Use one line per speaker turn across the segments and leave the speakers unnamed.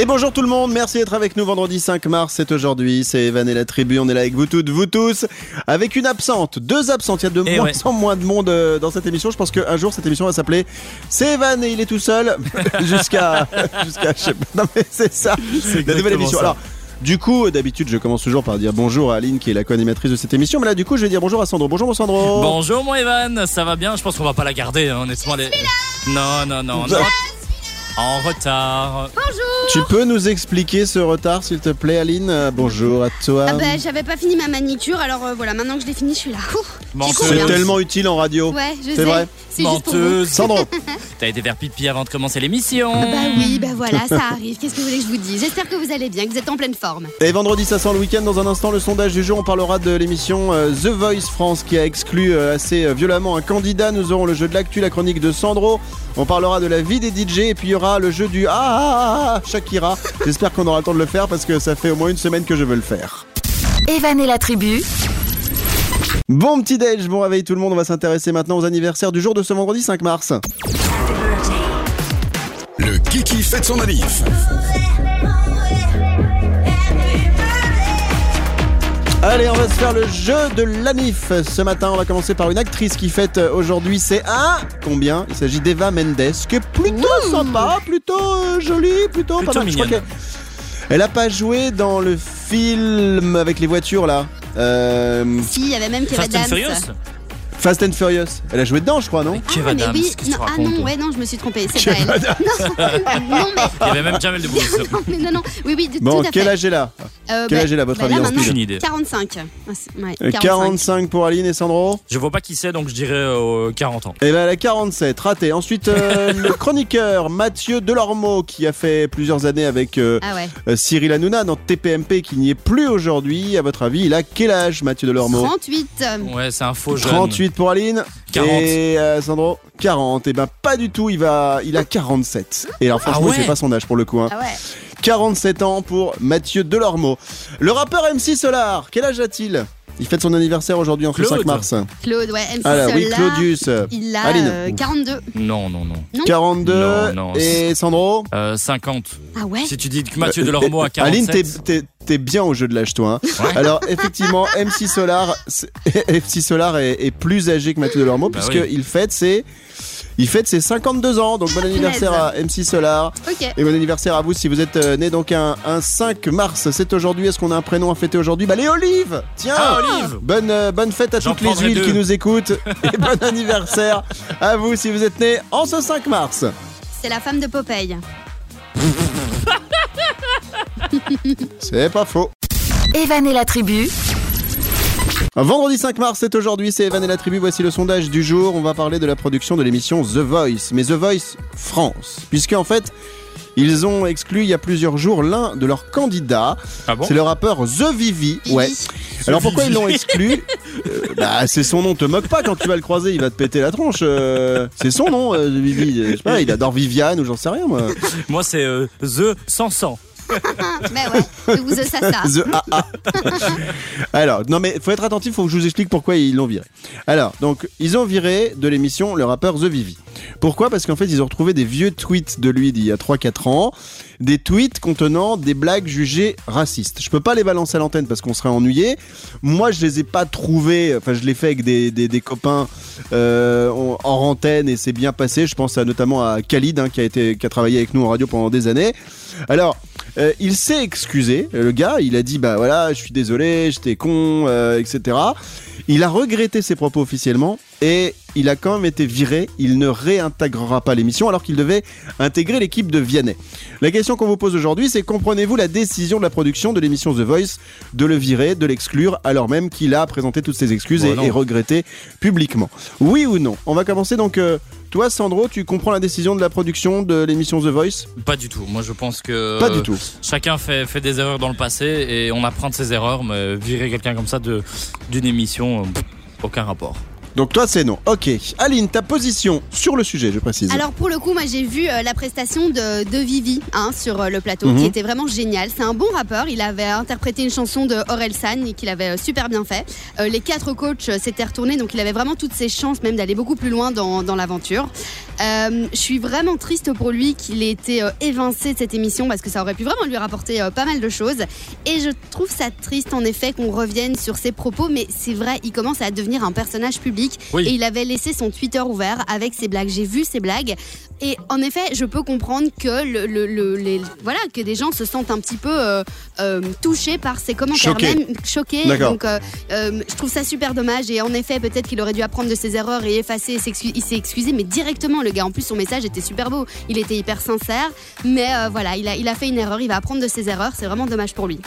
Et bonjour tout le monde, merci d'être avec nous vendredi 5 mars, c'est aujourd'hui, c'est Evan et la tribu, on est là avec vous toutes, vous tous, avec une absente, deux absentes, il y a de
Eh
moins
ouais.
en moins de monde euh, dans cette émission, je pense qu'un jour cette émission va s'appeler C'est Evan et il est tout seul, jusqu'à, jusqu'à, je sais pas, non mais c'est ça, la nouvelle émission.
ça.
Alors, du coup, d'habitude, je commence toujours par dire bonjour à Aline qui est la co-animatrice de cette émission, mais là, du coup, je vais dire bonjour à Sandro. Bonjour, mon Sandro.
Bonjour mon Evan, ça va bien? Je pense qu'on va pas la garder, hein, honnêtement. les- Non, non, non, non. En retard.
Tu peux nous expliquer ce retard, s'il te plaît, Aline Euh, Bonjour à toi.
Ah bah j'avais pas fini ma manicure alors euh, voilà maintenant que je l'ai fini je suis là.
C'est tellement utile en radio.
Ouais je
C'est
sais.
vrai
C'est.
Menteuse.
Sandro.
T'as été faire pipi avant de commencer l'émission.
Bah oui bah voilà ça arrive. Qu'est-ce que vous voulez que je vous dise? J'espère que vous allez bien, que vous êtes en pleine forme.
Et vendredi, ça sent le week-end. Dans un instant, le sondage du jour, on parlera de l'émission euh, The Voice France qui a exclu euh, assez euh, violemment un candidat. Nous aurons le jeu de l'actu, la chronique de Sandro. On parlera de la vie des DJ et puis il y aura le jeu du ah ah ah, ah Shakira. J'espère qu'on aura le temps de le faire parce que ça fait au moins une semaine que je veux le faire.
Evan et la tribu,
Bon petit déj, bon réveil tout le monde. On va s'intéresser maintenant aux anniversaires du jour de ce vendredi 5 mars.
Le Kiki fête son manif.
Allez, on va se faire le jeu de l'anif. Ce matin, on va commencer par une actrice qui fête aujourd'hui. C'est un combien? Il s'agit d'Eva Mendes, qui est plutôt sympa, plutôt euh, jolie, plutôt,
Plutôt
pas mal. Je crois Elle a pas joué dans le film avec les voitures là. Euh,
Si il y avait même Kevin
Fast and
Adams.
Fast and Furious. Elle a joué dedans, je crois, non
Ah, mais
Adams,
oui, non, ah non, ouais, non, je me suis trompée, c'est pas elle. Non, non, mais,
Il y avait même Jamel Debbouze.
non, mais non, non, oui, oui,
Bon,
tout à
quel
fait.
âge est là
Euh,
quel
bah-
âge est là, votre
bah
avis,
Aucune idée.
45. Ah, c'est- ouais,
Euh, 45 pour Aline et Sandro.
Je vois pas qui c'est, donc je dirais euh, 40 ans.
Eh ben, elle a 47, raté. Ensuite, euh, le chroniqueur Mathieu Delormeau, qui a fait plusieurs années avec euh,
Ah ouais.
Cyril Hanouna dans TPMP, qui n'y est plus aujourd'hui. À votre avis, il a quel âge, Mathieu Delormeau
38. euh,
Ouais, c'est un faux jeune.
38 pour Aline.
40.
Et euh, Sandro 40. Et ben, pas du tout, il, va, il a 47. Et alors, franchement,
Ah ouais
c'est pas son âge pour le coup. hein.
Ah ouais.
47 ans pour Mathieu Delormeau. Le rappeur MC Solar, quel âge a-t-il? Il fête son anniversaire aujourd'hui, en ce
Claude.
5 mars.
Claude, ouais, MC
Alors, oui, Claudius.
Il a
Aline.
euh, 42.
Non, non, non.
42.
Non, non,
et Sandro
Euh, 50.
Ah ouais
Si tu dis que Mathieu Delormeau a 47.
Aline, t'es- t'es t'es bien au jeu de l'âge, toi. hein.
Ouais.
Alors, effectivement, MC Solar, MC Solar est, est plus âgé que Mathieu Delormeau,
Bah
puisqu'il fête ses. Il fête ses 52 ans, donc bon anniversaire à MC Solar. Et bon anniversaire à vous si vous êtes euh, né donc un, un 5 mars. C'est aujourd'hui. Est-ce qu'on a un prénom à fêter aujourd'hui? Bah les olives Tiens
Ah, Olive
Bonne, euh, bonne fête à toutes les huiles
deux.
qui nous écoutent. Et bon anniversaire à vous si vous êtes né en ce 5 mars.
C'est la femme de Popeye.
C'est pas faux.
Evan et la tribu,
Vendredi 5 mars, c'est aujourd'hui, c'est Evan et la tribu. Voici le sondage du jour. On va parler de la production de l'émission The Voice, mais The Voice France. Puisque en fait, ils ont exclu il y a plusieurs jours l'un de leurs candidats.
Ah bon?
C'est le rappeur The Vivi. Ouais. Alors pourquoi ils l'ont exclu? Euh, Bah c'est son nom, te moque pas quand tu vas le croiser, il va te péter la tronche. euh, c'est son nom, euh, The Vivi. Je sais pas, il adore Viviane ou j'en sais rien moi.
Moi, c'est euh, The 100
Mais ouais.
Alors, non mais faut être attentif, faut que je vous explique pourquoi ils l'ont viré. Alors, donc, ils ont viré de l'émission le rappeur The Vivi. Pourquoi? Parce qu'en fait, ils ont retrouvé des vieux tweets de lui d'il y a 3-4 ans, des tweets contenant des blagues jugées racistes. Je peux pas les balancer à l'antenne parce qu'on serait ennuyé. Moi, je les ai pas trouvés, enfin, je l'ai fait avec des, des, copains euh, en antenne et c'est bien passé. Je pense à, notamment à Khalid, hein, qui, a été, qui a travaillé avec nous en radio pendant des années. Alors, euh, il s'est excusé, le gars, il a dit bah voilà, je suis désolé, j'étais con, euh, etc. Il a regretté ses propos officiellement et il a quand même été viré. Il ne réintégrera pas l'émission alors qu'il devait intégrer l'équipe de Vianney. La question qu'on vous pose aujourd'hui, c'est comprenez-vous la décision de la production de l'émission The Voice de le virer, de l'exclure, alors même qu'il a présenté toutes ses excuses
Bon,
et, regretté publiquement? Oui ou non? On va commencer donc. euh, toi, Sandro, tu comprends la décision de la production de l'émission The Voice?
Pas du tout. Moi, je pense que.
Pas du tout.
Chacun fait, fait des erreurs dans le passé et on apprend de ses erreurs, mais virer quelqu'un comme ça d'une émission, euh, aucun rapport.
Donc toi, c'est non. Ok. Aline, ta position sur le sujet, je précise.
Alors pour le coup, moi j'ai vu euh, la prestation de, de Vivi hein, sur euh, le plateau,
Mhm.
qui était vraiment génial. C'est un bon rappeur. Il avait interprété une chanson de Aurel San et qu'il avait euh, super bien fait. Les quatre coachs s'étaient retournés, donc il avait vraiment toutes ses chances même d'aller beaucoup plus loin dans, dans l'aventure. Euh, je suis vraiment triste pour lui qu'il ait été euh, évincé de cette émission parce que ça aurait pu vraiment lui rapporter euh, pas mal de choses. Et je trouve ça triste en effet qu'on revienne sur ses propos, mais c'est vrai, il commence à devenir un personnage public
Oui.
et il avait laissé son Twitter ouvert avec ses blagues. J'ai vu ses blagues et en effet, je peux comprendre que le, le- le- les, voilà que des gens se sentent un petit peu euh, euh, touchés par ses commentaires,
Choqués.
même choqués.
D'accord.
Donc, euh, euh, je trouve ça super dommage. Et en effet, peut-être qu'il aurait dû apprendre de ses erreurs et effacer. et Il s'est excusé, mais directement, le gars. En plus, son message était super beau. Il était hyper sincère. Mais euh, voilà, il a, il a fait une erreur. Il va apprendre de ses erreurs. C'est vraiment dommage pour lui.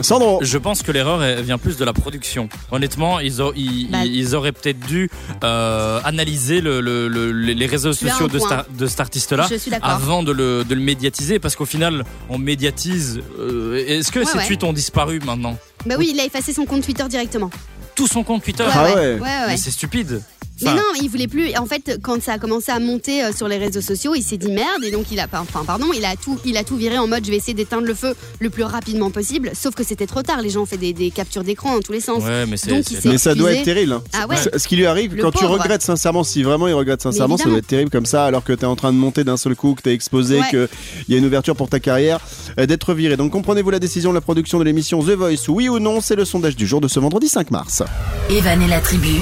Sandro.
Je pense que l'erreur vient plus de la production. Honnêtement, ils, ont- ils,
Bah.
ils auraient peut-être dû euh, analyser le- le- le- les réseaux sociaux de, star- de cet artiste-là avant de le, de le médiatiser, parce qu'au final, on médiatise. euh, Est-ce que
Ouais,
ces
ouais.
tweets ont disparu maintenant?
Bah oui, il a effacé son compte Twitter directement.
Tout son compte Twitter?
Ah ouais.
ouais, ouais.
Mais c'est stupide.
Mais non, il voulait plus. En fait, quand ça a commencé à monter euh, sur les réseaux sociaux, il s'est dit merde et donc il a, enfin pardon, il a tout, il a tout viré en mode je vais essayer d'éteindre le feu le plus rapidement possible. Sauf que c'était trop tard. Les gens ont fait des, des captures d'écran dans tous les sens.
Ouais, mais c'est.
Donc, il
Mais ça doit être terrible. hein.
Ah ouais.
Ce- qui lui arrive,
Le
quand tu regrettes sincèrement, si vraiment il regrette sincèrement, ça doit être terrible comme ça, alors que tu es en train de monter d'un seul coup, que tu es exposé,
Ouais.
qu'il y a une ouverture pour ta carrière, euh, d'être viré. Donc comprenez-vous la décision de la production de l'émission The Voice Oui ou non C'est le sondage du jour de ce vendredi 5 mars.
Evan et la tribu,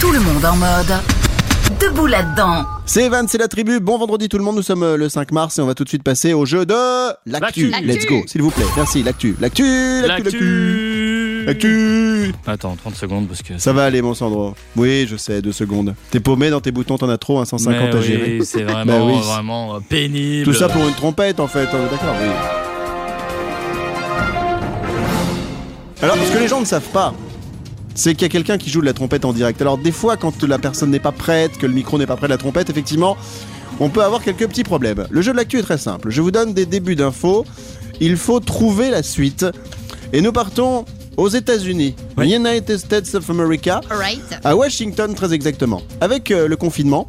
tout le monde en mode. Debout là-dedans.
C'est Evan, c'est la tribu. Bon vendredi tout le monde, nous sommes euh, le 5 mars et on va tout de suite passer au jeu de l'actu.
L'actu.
Let's go, s'il vous plaît. Merci, l'actu. L'actu, l'actu, l'actu.
L'actu. Attends, 30 secondes parce que.
Ça va aller, mon Sandro. Oui, je sais, deux secondes. T'es paumé dans tes boutons, t'en as trop, un 150
Mais
à gérer.
c'est vraiment,
Bah oui.
vraiment euh, pénible.
Tout ça pour une trompette, en fait. hein, D'accord, oui. Alors, ce que les gens ne savent pas, c'est qu'il y a quelqu'un qui joue de la trompette en direct. Alors, des fois, quand la personne n'est pas prête, que le micro n'est pas prêt de la trompette, effectivement, on peut avoir quelques petits problèmes. Le jeu de l'actu est très simple. Je vous donne des débuts d'infos. Il faut trouver la suite. Et nous partons aux États-Unis,
Oui.
United States of America, à Washington très exactement. Avec euh, le confinement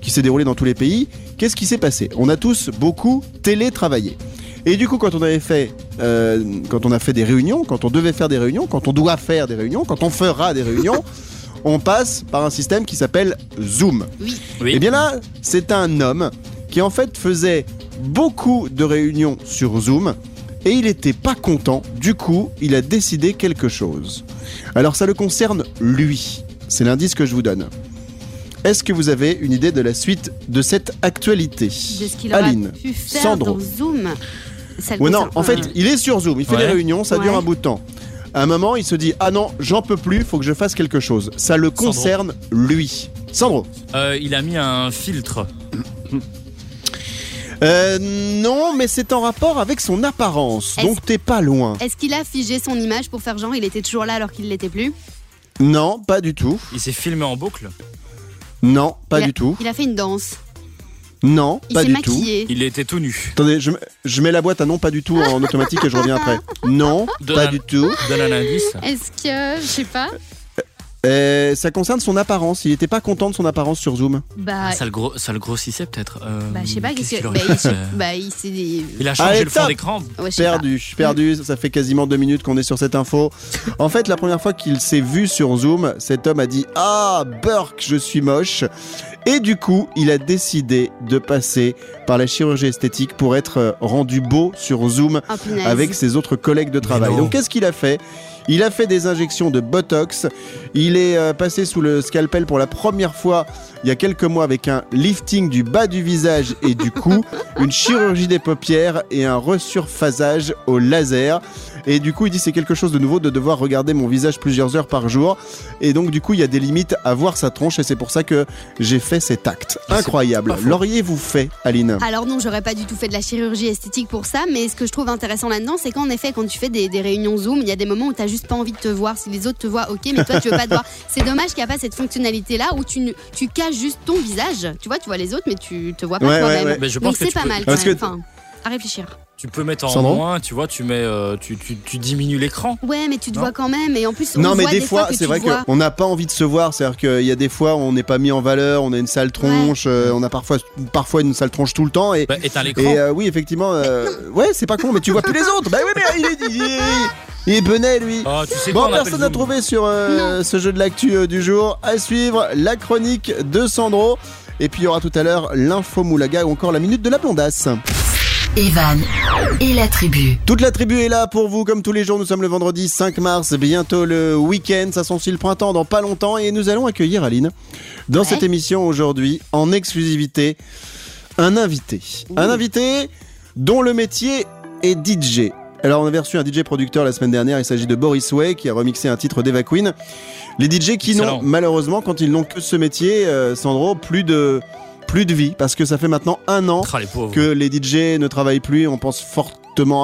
qui s'est déroulé dans tous les pays, qu'est-ce qui s'est passé? On a tous beaucoup télétravaillé. Et du coup, quand on avait fait, euh, quand on a fait des réunions, quand on devait faire des réunions, quand on doit faire des réunions, quand on fera des réunions, on passe par un système qui s'appelle Zoom.
Oui.
Et bien là, c'est un homme qui en fait faisait beaucoup de réunions sur Zoom et il n'était pas content. Du coup, il a décidé quelque chose. Alors ça le concerne lui. C'est l'indice que je vous donne. Est-ce que vous avez une idée de la suite de cette actualité?
De ce qu'il aurait
Aline,
pu faire
Sandro.
dans Zoom? Ça
Ouais, non, en fait, il est sur Zoom, il fait
Ouais.
des réunions, ça dure un bout de temps. À un moment, il se dit Ah non, j'en peux plus, faut que je fasse quelque chose. Ça le
Sandro.
concerne lui. Sandro
Euh, il a mis un filtre.
Euh, non, mais c'est en rapport avec son apparence,
Est-ce-
donc t'es pas loin.
Est-ce qu'il a figé son image pour faire genre il était toujours là alors qu'il l'était plus?
Non, pas du tout.
Il s'est filmé en boucle?
Non, pas
il a,
du tout.
Il a fait une danse.
Non,
Il
pas du tout.
Il était tout nu.
Attendez, je, je mets la boîte à non, pas du tout en automatique et je reviens après. Non,
De
pas
la-
du tout.
Donne un indice.
Est-ce que je sais pas
Euh, ça concerne son apparence. Il était pas content de son apparence sur Zoom.
Bah,
Ça le, gros, ça le grossissait peut-être. Euh,
bah je sais pas qu'est-ce bah,
fait,
il, bah, il s'est
Il a changé
Allez,
le fond d'écran.
ouais, pas.
Perdu, perdu. Ça fait quasiment deux minutes qu'on est sur cette info. En fait, la première fois qu'il s'est vu sur Zoom, cet homme a dit Ah, Burke, je suis moche. Et du coup, il a décidé de passer par la chirurgie esthétique pour être euh, rendu beau sur Zoom
Oh,
avec ses autres collègues de travail. Donc qu'est-ce qu'il a fait? Il a fait des injections de Botox. Il est euh, passé sous le scalpel pour la première fois il y a quelques mois avec un lifting du bas du visage et du cou, une chirurgie des paupières et un resurphasage au laser. Et du coup, il dit c'est quelque chose de nouveau de devoir regarder mon visage plusieurs heures par jour. Et donc du coup, il y a des limites à voir sa tronche et c'est pour ça que j'ai fait cet acte. Incroyable. L'auriez-vous fait, Aline?
Alors non, j'aurais pas du tout fait de la chirurgie esthétique pour ça, mais ce que je trouve intéressant là-dedans, c'est qu'en effet, quand tu fais des, des réunions Zoom, il y a des moments où t'as juste pas envie de te voir. Si les autres te voient, ok, mais toi tu veux pas te voir. C'est dommage qu'il n'y a pas cette fonctionnalité-là où tu, ne- tu caches juste ton visage. Tu vois, tu vois les autres, mais tu te vois pas
Ouais,
toi-même.
ouais.
Je pense
c'est
tu
pas
peux-
mal. Quand
Parce
même.
que-
Enfin, à réfléchir.
Tu peux mettre en
Sandro
moins, tu vois, tu mets, euh, tu, tu, tu diminues l'écran.
Ouais, mais tu te
Non.
vois quand même. Et en plus, on
Non, mais
voit
des fois, c'est vrai qu'on n'a pas envie de se voir. C'est-à-dire qu'il y a des fois où on n'est pas mis en valeur, on a une sale tronche, euh, on a parfois, parfois une sale tronche tout le temps. Et,
Bah, éteins l'écran.
et euh, oui, effectivement, euh, ouais, c'est pas con, mais tu vois plus les autres. Bah oui, mais il est, il est, il est benet, lui.
Oh, tu sais
Bon, personne n'a trouvé sur euh, ce jeu de l'actu euh, du jour. À suivre, la chronique de Sandro. Et puis il y aura tout à l'heure l'info Moulaga ou encore la minute de la blondasse.
Evan et la tribu.
Toute la tribu est là pour vous comme tous les jours. Nous sommes le vendredi 5 mars, bientôt le week-end. Ça sent le printemps dans pas longtemps et nous allons accueillir Aline dans cette émission aujourd'hui en exclusivité un invité. Un invité dont le métier est DJ. Alors on avait reçu un DJ producteur la semaine dernière, il s'agit de Boris Way qui a remixé un titre d'Eva Queen. Les DJ qui n'ont malheureusement quand ils n'ont que ce métier, euh, Sandro, plus de plus de vie parce que ça fait maintenant un an
Ah, les
que les DJ ne travaillent plus, on pense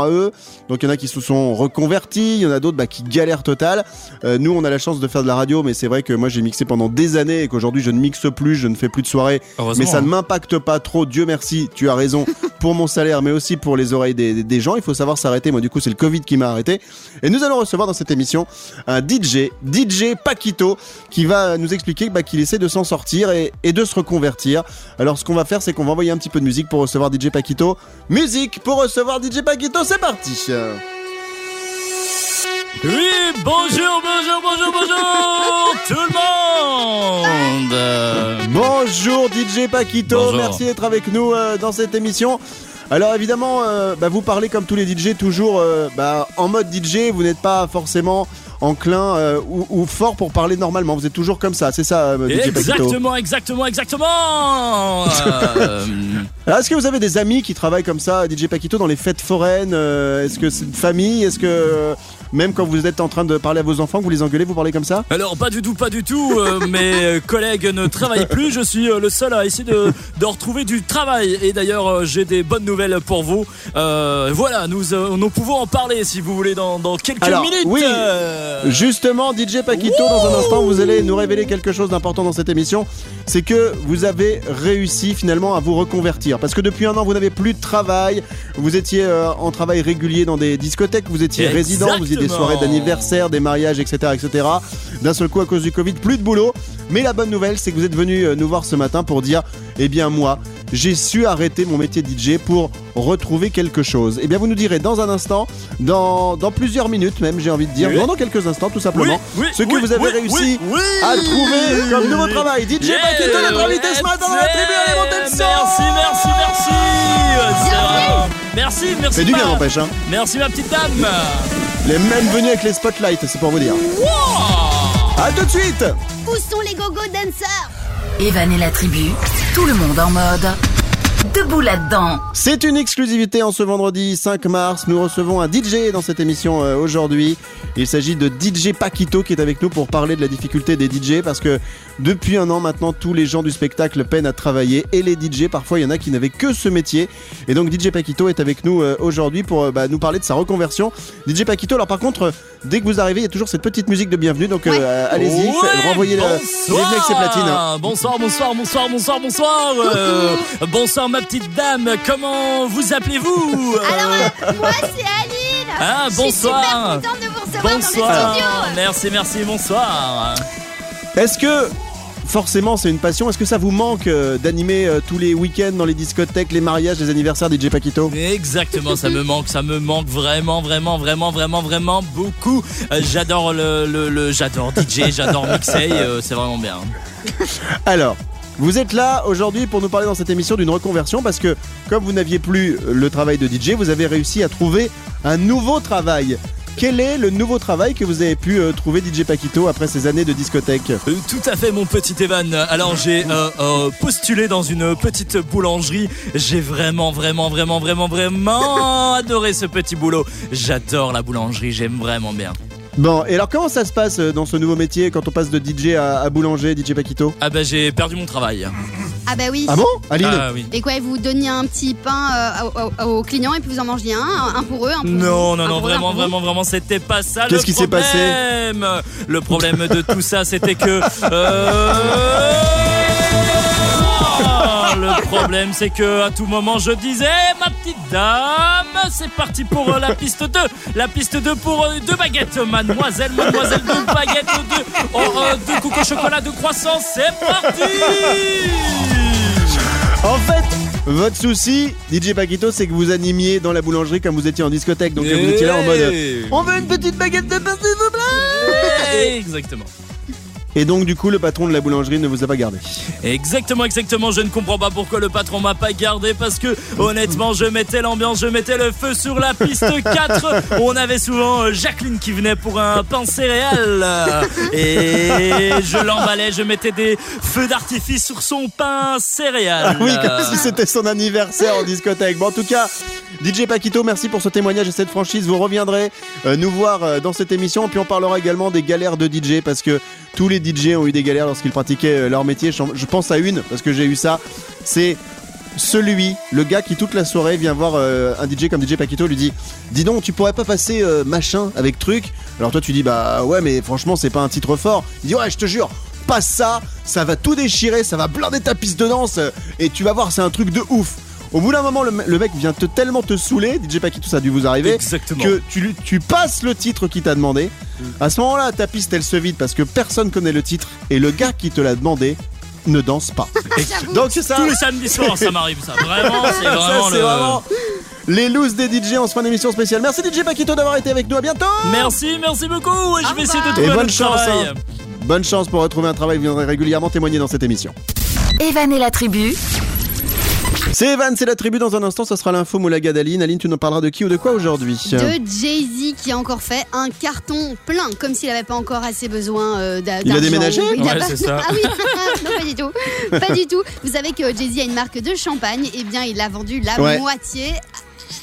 à eux. Donc il y en a qui se sont reconvertis, il y en a d'autres bah, qui galèrent total. Euh, nous, on a la chance de faire de la radio, mais c'est vrai que moi j'ai mixé pendant des années et qu'aujourd'hui je ne mixe plus, je ne fais plus de.
Heureusement,
Mais ça
hein.
ne m'impacte pas trop, Dieu merci, tu as raison, pour mon salaire, mais aussi pour les oreilles des, des gens. Il faut savoir s'arrêter. Moi, du coup, c'est le Covid qui m'a arrêté. Et nous allons recevoir dans cette émission un DJ, DJ Paquito, qui va nous expliquer bah, qu'il essaie de s'en sortir et, et de se reconvertir. Alors, ce qu'on va faire, c'est qu'on va envoyer un petit peu de musique pour recevoir DJ Paquito. Musique pour recevoir DJ Paquito, c'est parti!
Oui, bonjour, bonjour, bonjour, bonjour, tout le monde.
Bonjour DJ Paquito,
Bonjour.
merci d'être avec nous euh, dans cette émission. Alors évidemment, euh, bah, vous parlez comme tous les DJ toujours euh, bah, en mode DJ, vous n'êtes pas forcément enclin euh, ou, ou fort pour parler normalement, vous êtes toujours comme ça, c'est ça euh, DJ Paquito
Exactement, exactement, exactement. Euh,
est-ce que vous avez des amis qui travaillent comme ça, DJ Paquito, dans les fêtes foraines euh, Est-ce que c'est une famille Est-ce que euh, même quand vous êtes en train de parler à vos enfants, vous les engueulez, vous parlez comme ça?
Alors pas du tout, pas du tout. euh, mes collègues ne travaillent plus. Je suis le seul à essayer de, de retrouver du travail. Et d'ailleurs, j'ai des bonnes nouvelles pour vous. Euh, voilà, nous, nous pouvons en parler si vous voulez dans, dans quelques
Alors,
minutes.
oui.
Euh,
Justement, DJ Paquito, dans un instant, vous allez nous révéler quelque chose d'important dans cette émission. C'est que vous avez réussi finalement à vous reconvertir. Parce que depuis un an, vous n'avez plus de travail. Vous étiez euh, en travail régulier dans des discothèques, vous étiez résident, vous faisiez des soirées d'anniversaire, des mariages, etc. etc. D'un seul coup, à cause du Covid, plus de boulot. Mais la bonne nouvelle, c'est que vous êtes venu euh, nous voir ce matin pour dire, eh bien moi, j'ai su arrêter mon métier de DJ pour retrouver quelque chose. Eh bien, vous nous direz dans un instant, dans, dans plusieurs minutes même, j'ai envie de dire,
Oui.
non, dans quelques instants tout simplement,
oui,
ce que
oui,
vous avez
oui,
réussi
oui, oui.
à trouver comme nouveau travail. DJ
Yeah,
Paquito, notre invité ce matin dans la tribu, allez monter le son
Merci, merci, merci. Merci, merci.
C'est du bien, n'empêche. Hein.
Merci ma petite dame.
Les mêmes venus avec les spotlights, c'est pour vous dire.
Wow.
À tout de suite
Où sont les gogo dancers
Evan la tribu. Tout le monde en mode. Debout là-dedans.
C'est une exclusivité en ce vendredi 5 mars. Nous recevons un DJ dans cette émission euh, aujourd'hui. Il s'agit de DJ Paquito qui est avec nous pour parler de la difficulté des DJ parce que depuis un an maintenant, tous les gens du spectacle peinent à travailler et les DJ, parfois il y en a qui n'avaient que ce métier. Et donc DJ Paquito est avec nous euh, aujourd'hui pour euh, bah, nous parler de sa reconversion. DJ Paquito, alors par contre, dès que vous arrivez, il y a toujours cette petite musique de bienvenue. Donc euh, allez-y,
Ouais,
renvoyez le.
bonsoir.
Bienvenue avec ses platines. hein.
Bonsoir, bonsoir, bonsoir, bonsoir, bonsoir. Euh, bonsoir ma petite dame. Comment vous appelez-vous Euh,
Alors, euh, moi, c'est Aline
Ah,
Je suis
bonsoir.
super contente de vous recevoir dans
Bonsoir.
les studios
Merci, merci, bonsoir.
Est-ce que forcément c'est une passion Est-ce que ça vous manque euh, d'animer euh, tous les week-ends dans les discothèques, les mariages, les anniversaires DJ Paquito?
Exactement, ça me manque, ça me manque vraiment, vraiment, vraiment, vraiment, vraiment beaucoup. Euh, j'adore le, le, le- j'adore DJ, j'adore mixer, euh, c'est vraiment bien.
Alors, vous êtes là aujourd'hui pour nous parler dans cette émission d'une reconversion parce que comme vous n'aviez plus le travail de DJ, vous avez réussi à trouver un nouveau travail. Quel est le nouveau travail que vous avez pu euh, trouver DJ Paquito après ces années de discothèque?
Euh, Tout à fait, mon petit Evan. Alors, j'ai euh, postulé dans une petite boulangerie. J'ai vraiment, vraiment, vraiment, vraiment, vraiment adoré ce petit boulot. J'adore la boulangerie, j'aime vraiment bien.
Bon, et alors comment ça se passe euh, dans ce nouveau métier quand on passe de DJ à, à boulanger, DJ Paquito
Ah bah j'ai perdu mon travail.
Ah bah oui
Ah bon Aline
Ah oui.
Et quoi, vous donniez un petit pain euh, aux, clients et puis vous en mangiez un, un pour eux, un pour
Non,
vous,
non, non,
eux,
vraiment, vraiment, vraiment, c'était pas ça
Qu'est-ce
le
qui s'est passé
problème. Le problème de tout ça, c'était que. euh, Le problème, c'est que à tout moment, je disais, ma petite dame, c'est parti pour euh, la piste 2. La piste 2 pour euh, deux baguettes, mademoiselle, mademoiselle, deux baguettes, deux, oh, euh, deux coco chocolat, deux croissants, c'est parti
En fait, votre souci, DJ Paquito, c'est que vous animiez dans la boulangerie comme vous étiez en discothèque. Donc vous étiez là en mode euh, On veut une petite baguette de pain, s'il vous plaît
Exactement.
Et donc, du coup, le patron de la boulangerie ne vous a pas gardé.
Exactement, exactement. Je ne comprends pas pourquoi le patron m'a pas gardé parce que honnêtement, je mettais l'ambiance, je mettais le feu sur la piste 4. On avait souvent euh, Jacqueline qui venait pour un pain céréal et je l'emballais, je mettais des feux d'artifice sur son pain céréal.
Ah oui, comme si c'était son anniversaire en discothèque. Bon, en tout cas, DJ Paquito, merci pour ce témoignage et cette franchise. Vous reviendrez euh, nous voir euh, dans cette émission. Puis on parlera également des galères de DJ parce que tous les DJ ont eu des galères lorsqu'ils pratiquaient euh, leur métier. Je pense à une parce que j'ai eu ça. C'est celui, le gars qui toute la soirée vient voir euh, un DJ comme DJ Paquito, lui dit Dis donc, tu pourrais pas passer euh, machin avec truc? Alors toi, tu dis Bah ouais, mais franchement, c'est pas un titre fort. Il dit Ouais, je te jure, passe ça, ça va tout déchirer, ça va blinder ta piste de danse et tu vas voir, c'est un truc de ouf. Au bout d'un moment, le, me- le mec vient te tellement te saouler, DJ Paquito, ça a dû vous arriver,
Exactement.
que tu, passes le titre qu'il t'a demandé. À ce moment-là, ta piste, elle se vide parce que personne connaît le titre et le gars qui te l'a demandé ne danse pas. Donc c'est ça.
Tous les samedis soirs, ça m'arrive ça. Vraiment, c'est vraiment le.
vraiment les looses des DJ en ce fin d'émission spéciale. Merci DJ Paquito d'avoir été avec nous. À bientôt.
Merci, merci beaucoup. Et je vais essayer de
Et
trouver un
bonne chance.
travail.
hein. Bonne chance pour retrouver un travail. Vous viendrez régulièrement témoigner dans cette émission.
Evan et la tribu,
C'est Evan, c'est la tribu. Dans un instant, ça sera l'info Moulaga d'Aline. Aline, tu nous parleras de qui ou de quoi aujourd'hui
De Jay-Z qui a encore fait un carton plein, comme s'il n'avait pas encore assez besoin euh, d'a-
Il a
d'argent.
déménagé
Il a
Ouais,
pas-
ça.
Ah oui, non pas du tout, pas du tout. Vous savez que Jay-Z a une marque de champagne, et bien il a vendu la
Ouais.
moitié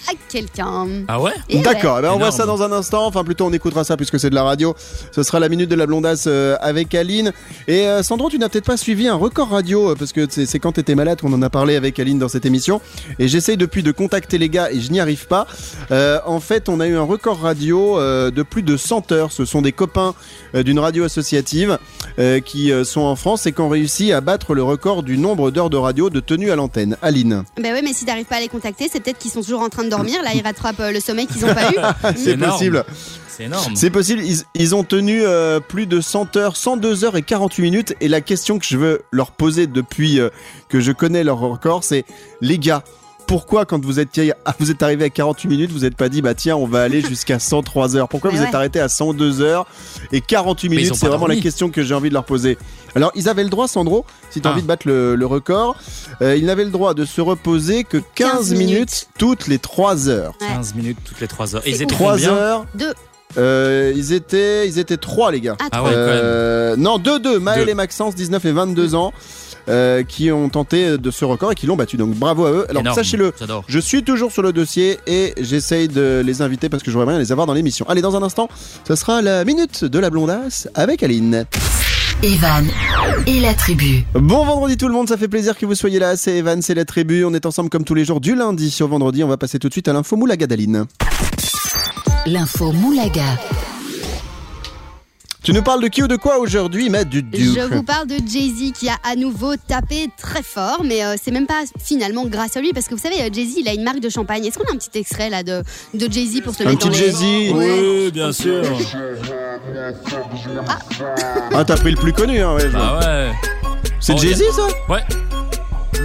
à quelqu'un.
Ah ouais
D'accord,
ouais.
ben, on voit ça dans un instant. Enfin, plutôt, on écoutera ça puisque c'est de la radio. Ce sera la minute de la blondasse euh, avec Aline. Et euh, Sandro, tu n'as peut-être pas suivi un record radio euh, parce que c'est quand tu étais malade qu'on en a parlé avec Aline dans cette émission. Et j'essaye depuis de contacter les gars et je n'y arrive pas. Euh, en fait, on a eu un record radio de plus de 100 heures. Ce sont des copains d'une radio associative qui sont en France et qui ont réussi à battre le record du nombre d'heures de radio de tenue à l'antenne. Aline.
Ben oui, mais si t'arrives pas à les contacter, c'est peut-être qu'ils sont toujours en train de dormir. Là, ils rattrapent euh, le sommeil qu'ils ont pas eu.
C'est possible.
C'est énorme.
C'est possible, ils, ils ont tenu euh, plus de 100 heures, 102 heures et 48 minutes. Et la question que je veux leur poser depuis euh, que je connais leur record, c'est les gars, pourquoi quand vous êtes, vous êtes arrivé à 48 minutes, vous n'êtes pas dit, bah tiens, on va aller jusqu'à 103 heures Pourquoi
Mais
vous
ouais.
êtes arrêté à 102 heures et 48
Mais ils
minutes C'est vraiment
dormi.
la question que j'ai envie de leur poser. Alors, ils avaient le droit, Sandro, si tu as
Ah.
envie de battre le, le record, euh, ils n'avaient le droit de se reposer que 15,
15
minutes.
minutes.
toutes les 3 heures.
Ouais.
15 minutes toutes les 3 heures. Et
C'est
ils étaient
ouf.
3
combien
heures,
Deux.
euh, ils étaient, ils étaient 3 les gars.
Ah,
Ah
trois.
ouais, quand même.
Euh, non, 2-2. Maël
Deux.
et Maxence, 19 et 22 ans, euh, qui ont tenté de ce record et qui l'ont battu. Donc bravo à eux. Alors sachez-le, je suis toujours sur le dossier et j'essaye de les inviter parce que j'aurais bien les avoir dans l'émission. Allez, dans un instant, ce sera la minute de la blondasse avec Aline.
Evan et la tribu.
Bon vendredi tout le monde, ça fait plaisir que vous soyez là. C'est Evan, c'est la tribu. On est ensemble comme tous les jours du lundi sur vendredi. On va passer tout de suite à l'info Moulaga d'Aline.
L'info Moulaga.
Tu nous parles de qui ou de quoi aujourd'hui, Matt du Duke
Je vous parle de Jay-Z qui a à nouveau tapé très fort, mais euh, c'est même pas finalement grâce à lui, parce que vous savez, euh, Jay-Z, il a une marque de champagne. Est-ce qu'on a un petit extrait là de, de Jay-Z pour se le
Un
mettre dans les...
Jay-Z.
Ouais.
Oui, bien sûr.
Ah, t'as pris le plus connu, hein, ouais. je vois.
Ah ouais.
C'est
Oh,
Jay-Z, ça
Ouais.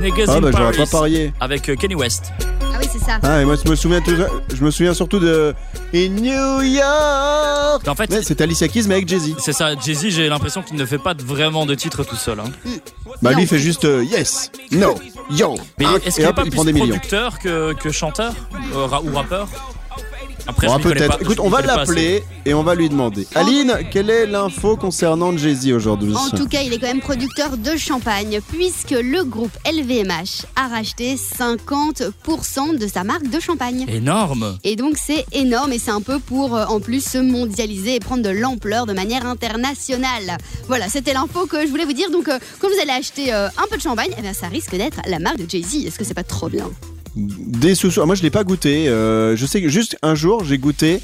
Niggas
Ah,
in
bah, j'aurais
Paris.
pas parié.
Avec euh, Kenny West.
Ah ça.
Ah, et moi, je me souviens, tout- je me souviens surtout de In New York.
En fait,
Ouais, c'est Alicia Keys, mais avec Jay-Z.
c'est ça. Jay-Z, j'ai l'impression qu'il ne fait pas vraiment de titres tout seul. hein.
Bah, lui,
Non.
il fait juste euh, Yes, No, Yo.
Mais
Ah,
est-ce qu'il est pas
il
plus producteur que, que chanteur euh, ou rappeur? Après,
Bon, peut-être. Écoute, on va l'appeler et on va lui demander. Aline, quelle est l'info concernant Jay-Z aujourd'hui
En tout cas, il est quand même producteur de champagne, puisque le groupe LVMH a racheté 50% de sa marque de champagne.
Énorme.
Et donc c'est énorme et c'est un peu pour euh, en plus se mondialiser et prendre de l'ampleur de manière internationale. Voilà, c'était l'info que je voulais vous dire. Donc euh, quand vous allez acheter euh, un peu de champagne, eh bien, ça risque d'être la marque de Jay-Z. Est-ce que c'est pas trop bien?
Des sous. ah, Moi, je l'ai pas goûté. euh, je sais que juste un jour, j'ai goûté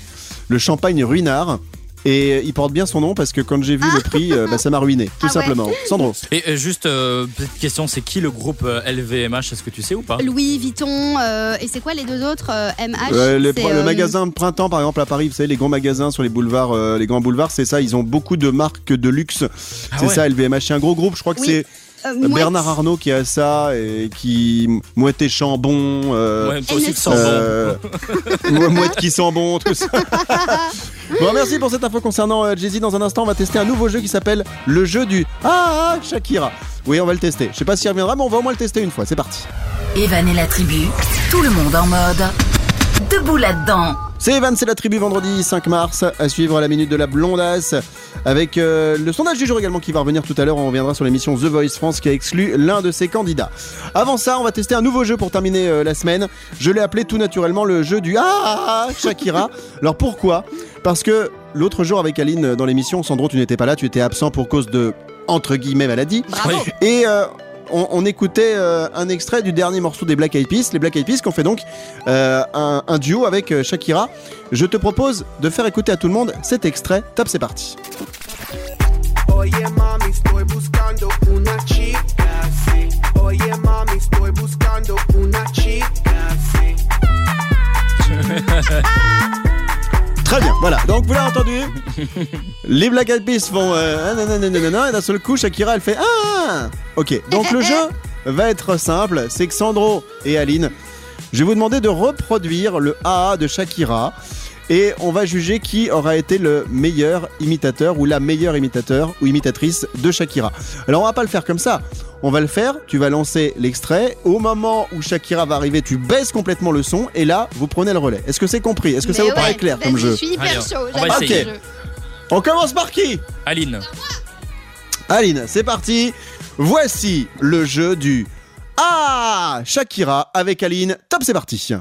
le champagne Ruinard. Et euh, il porte bien son nom parce que quand j'ai vu le prix, euh, bah, ça m'a ruiné, tout
Ah ouais.
simplement. Sandro.
Et euh, juste, euh, petite question, c'est qui le groupe euh, LVMH Est-ce que tu sais ou pas?
Louis Vuitton, euh, et c'est quoi les deux autres euh, MH
Euh, le,
euh,
magasin de printemps, par exemple, à Paris, vous savez, les grands magasins sur les boulevards, euh, les grands boulevards, c'est ça. Ils ont beaucoup de marques de luxe.
Ah
c'est
ouais.
ça, LVMH. C'est un gros groupe. Je crois que
Oui.
c'est
euh.
Bernard Arnault qui a ça et qui Mouette et Chambon. euh,
Ouais, aussi, bon.
euh, Mou- Mouette qui sent bon, tout ça. bon, merci pour cette info concernant euh, Jay-Z. Dans un instant, on va tester un nouveau jeu qui s'appelle le jeu du Ah ah, Shakira. Oui, on va le tester. Je sais pas s'il reviendra, mais on va au moins le tester une fois. C'est parti.
Evan et la tribu, tout le monde en mode debout là-dedans.
C'est Evan, c'est la tribu vendredi 5 mars. À suivre la minute de la blondasse avec euh, le sondage du jour également qui va revenir tout à l'heure. On reviendra sur l'émission The Voice France qui a exclu l'un de ses candidats. Avant ça, on va tester un nouveau jeu pour terminer euh, la semaine. Je l'ai appelé tout naturellement le jeu du Ah Shakira. Alors pourquoi? Parce que l'autre jour avec Aline euh, dans l'émission, Sandro, tu n'étais pas là, tu étais absent pour cause de entre guillemets maladie.
Bravo.
Et euh, on, on écoutait euh, un extrait du dernier morceau des Black Eyed Peas, les Black Eyed Peas qui ont fait donc euh, un, un duo avec euh, Shakira. Je te propose de faire écouter à tout le monde cet extrait. Top, c'est parti.
Oye mami, estoy buscando una chica, sí. Oye mami, estoy buscando una chica, sí.
Très bien, voilà. Donc vous l'avez entendu Les Black Eyed Peas font euh, ah, nanana, nanana, et d'un seul coup Shakira elle fait ah. Ok. Donc le jeu va être simple. C'est que Sandro et Aline, je vais vous demander de reproduire le AA de Shakira. Et on va juger qui aura été le meilleur imitateur ou la meilleure imitateur ou imitatrice de Shakira. Alors on va pas le faire comme ça. On va le faire, tu vas lancer l'extrait. Au moment où Shakira va arriver, tu baisses complètement le son et là, vous prenez le relais. Est-ce que c'est compris? Est-ce que ça vous paraît clair comme jeu?
Je suis hyper
Allez,
chaud.
on va
j'adore
essayer.
ce jeu.
On commence par qui?
Aline.
Aline, c'est parti. Voici le jeu du Ah Shakira avec Aline. Top, c'est parti.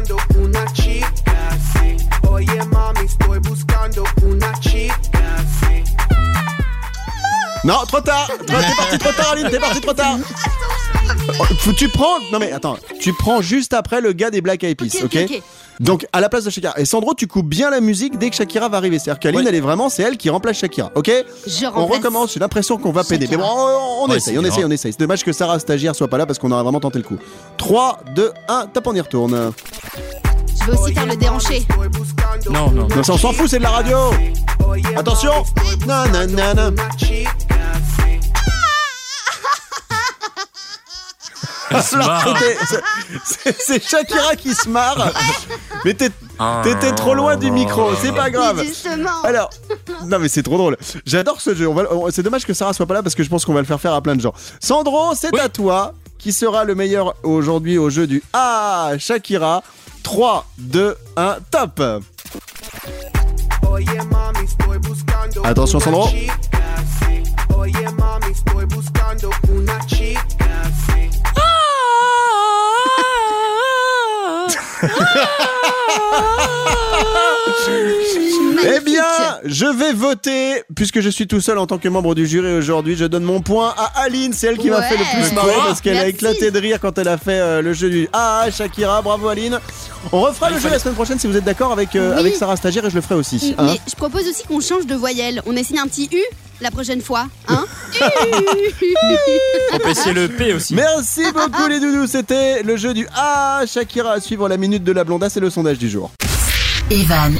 Buscando una chica, sí. Oye mami, estoy buscando una chica, sí.
Non, trop tard. Trop- T'es parti trop tard, Aline. T'es parti trop tard. Oh, faut- tu prends. Non mais attends. Tu prends juste après le gars des Black Eyed Peas, ok. Donc à la place de Shakira. Et Sandro, tu coupes bien la musique dès que Shakira va arriver. C'est-à-dire qu'Aline,
Ouais.
elle est vraiment, c'est elle qui remplace Shakira, ok
Je
On recommence. J'ai l'impression qu'on va péder. Mais bon, on, on
Ouais,
essaye, on essaye, on essaye. C'est dommage que Sarah stagiaire soit pas là parce qu'on aurait vraiment tenté le coup. 3, 2, 1, top, on y retourne.
Je vais aussi faire le déhanché.
Non, non,
Non,
non.
ça on s'en fout, c'est de la radio. Attention. Non, non, non, non. c'est Shakira qui se marre. Mais t'es-
Ah.
t'étais trop loin du micro, c'est pas grave.
Justement.
Alors, non mais c'est trop drôle. J'adore ce jeu. C'est dommage que Sarah soit pas là parce que je pense qu'on va le faire faire à plein de gens. Sandro, c'est
Oui.
à toi. Qui sera le meilleur aujourd'hui au jeu du Ah Shakira? 3, 2, 1, top Attention, Sandro. Je vais voter, puisque je suis tout seul en tant que membre du jury aujourd'hui, je donne mon point à Aline, c'est elle qui m'a fait le plus marrer parce qu'elle a éclaté de rire quand elle a fait euh, le jeu du Ah Shakira, bravo Aline. On refera
Ah,
le jeu la semaine prochaine si vous êtes d'accord avec, euh,
Oui.
avec Sarah Stagiaire et je le ferai aussi. hein.
Mais je propose aussi qu'on change de voyelle. On essaye un petit U la prochaine fois. Hein
On peut essayer le P aussi.
Merci beaucoup les doudous, c'était le jeu du Ah Shakira à suivre la minute de la blondasse et le sondage du jour.
Evan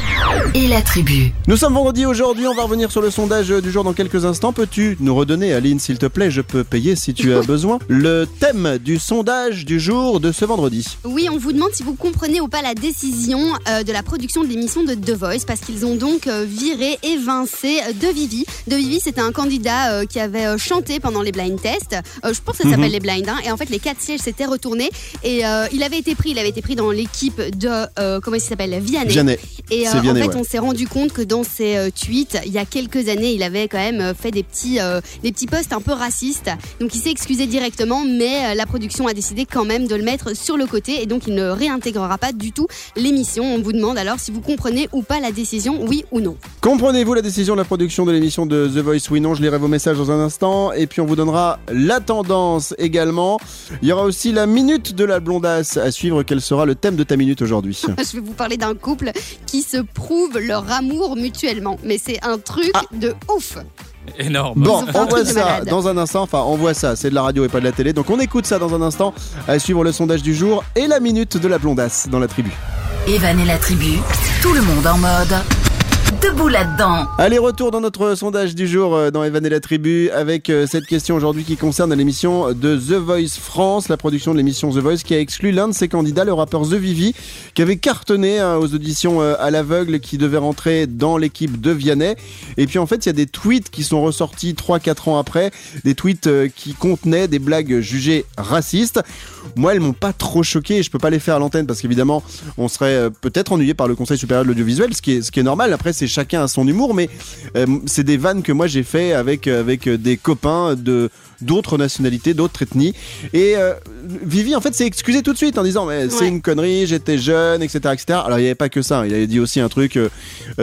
et la tribu.
Nous sommes vendredi aujourd'hui, on va revenir sur le sondage du jour dans quelques instants. Peux-tu nous redonner, Aline, s'il te plaît, je peux payer si tu as besoin, le thème du sondage du jour de ce vendredi
Oui, on vous demande si vous comprenez ou pas la décision euh, de la production de l'émission de The Voice parce qu'ils ont donc euh, viré, évincé euh, De Vivi. De Vivi, c'était un candidat euh, qui avait euh, chanté pendant les blind tests. Euh, je pense que ça s'appelle les blind. hein. et en fait, les quatre sièges s'étaient retournés et euh, il avait été pris. Il avait été pris dans l'équipe de euh, comment il s'appelle Vianney.
Vianney.
Et euh, en fait,
ouais.
on s'est rendu compte que dans ses euh, tweets, il y a quelques années, il avait quand même euh, fait des petits, euh, des petits posts un peu racistes. Donc, il s'est excusé directement, mais la production a décidé quand même de le mettre sur le côté et donc il ne réintégrera pas du tout l'émission. On vous demande alors si vous comprenez ou pas la décision, oui ou non.
Comprenez-vous la décision de la production de l'émission de The Voice? Oui, non, je lirai vos messages dans un instant. Et puis on vous donnera la tendance également. Il y aura aussi la minute de la blondasse à suivre. Quel sera le thème de ta minute aujourd'hui?
Je vais vous parler d'un couple qui se prouvent leur amour mutuellement. Mais c'est un truc
Ah.
de ouf.
Énorme.
Bon, on voit ça dans un instant. Enfin, on voit ça. C'est de la radio et pas de la télé. Donc, on écoute ça dans un instant. À suivre le sondage du jour et la minute de la blondasse dans la tribu.
Evan et la tribu, tout le monde en mode. Debout là-dedans.
Allez, retour dans notre sondage du jour euh, dans Evan et la tribu avec euh, cette question aujourd'hui qui concerne l'émission de The Voice France, la production de l'émission The Voice qui a exclu l'un de ses candidats, le rappeur The Vivi, qui avait cartonné hein, aux auditions euh, à l'aveugle, qui devait rentrer dans l'équipe de Vianney. Et puis en fait, il y a des tweets qui sont ressortis 3-4 ans après, des tweets qui contenaient des blagues jugées racistes. Moi, elles m'ont pas trop choqué et je peux pas les faire à l'antenne parce qu'évidemment, on serait peut-être ennuyé par le Conseil supérieur de l'audiovisuel, ce qui est, ce qui est normal. Après, c'est chacun à son humour, mais euh, c'est des vannes que moi j'ai fait avec euh, avec euh, des copains de d'autres nationalités, d'autres ethnies. Et euh, Vivi, en fait, s'est excusé tout de suite en disant mais c'est
Ouais.
une connerie, j'étais jeune, etc., etc. Alors il n'y avait pas que ça. Il avait dit aussi un truc euh,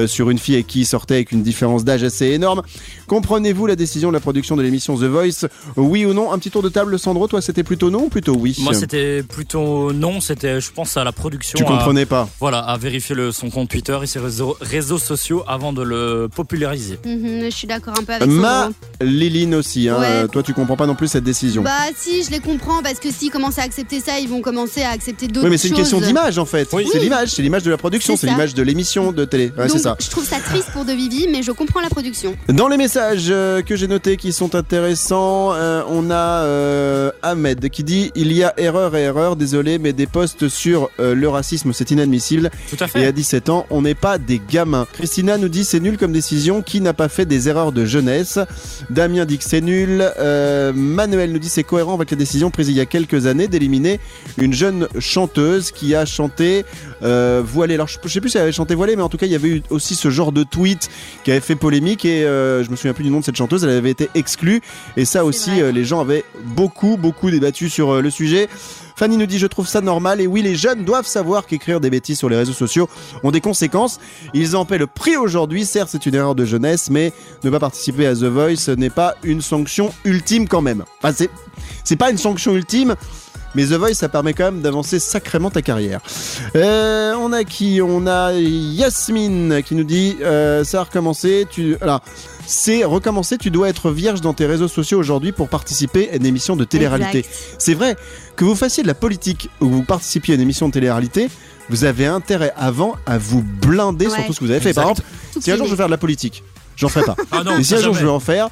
sur une fille avec qui il sortait avec une différence d'âge assez énorme. Comprenez-vous la décision de la production de l'émission The Voice? Oui ou non? Un petit tour de table, Sandro. Toi, c'était plutôt non ou plutôt oui?
Moi, c'était plutôt non. C'était, je pense, à la production.
Tu
à-
comprenais pas
Voilà, à vérifier le, son compte Twitter et ses réseaux, réseaux sociaux avant de le populariser.
Mhm, je suis d'accord un peu avec
Ma. Liline aussi. Hein.
Ouais.
Toi, tu comprends pas non plus cette décision.
Bah si, je les comprends parce que s'ils commencent à accepter ça, ils vont commencer à accepter d'autres
oui,
choses.
mais c'est une question d'image en fait.
Oui.
C'est
Oui.
l'image, c'est l'image de la production,
C'est
l'image de l'émission de télé. Ouais,
Donc,
ça.
je trouve ça triste pour De Vivi, mais je comprends la production.
Dans les messages euh, que j'ai notés qui sont intéressants, euh, on a euh, Ahmed qui dit il y a erreur et erreur, désolé, mais des posts sur euh, le racisme c'est inadmissible.
Tout à
Et
fait.
à 17 ans, on n'est pas des gamins. Christina nous dit c'est nul comme décision. Qui n'a pas fait des erreurs de jeunesse? Damien dit que c'est nul. Euh, Manuel nous dit c'est cohérent avec la décision prise il y a quelques années d'éliminer une jeune chanteuse qui a chanté euh, voilée. Alors je, je sais plus si elle avait chanté voilée, mais en tout cas il y avait eu aussi ce genre de tweet qui avait fait polémique et euh, je me souviens plus du nom de cette chanteuse. Elle avait été exclue et ça aussi euh, les gens avaient beaucoup beaucoup débattu sur le sujet. Fanny nous dit je trouve ça normal et oui les jeunes doivent savoir qu'écrire des bêtises sur les réseaux sociaux ont des conséquences. Ils en paient le prix aujourd'hui. Certes c'est une erreur de jeunesse mais ne pas participer à The Voice n'est pas une sanction ultime quand même. Enfin c'est c'est pas une sanction ultime. Mais The Voice, ça permet quand même d'avancer sacrément ta carrière. Euh, on a qui? On a Yasmine qui nous dit euh, ça a recommencé. Tu alors c'est recommencer. Tu dois être vierge dans tes réseaux sociaux aujourd'hui pour participer à une émission de télé-réalité. C'est vrai que vous fassiez de la politique ou que vous participiez à une émission de télé-réalité, vous avez intérêt avant à vous blinder sur tout ce que vous avez fait. Par exemple,
Tout
si un jour je veux faire de la politique, j'en ferai pas.
Ah non,
Et si un jour je veux en faire,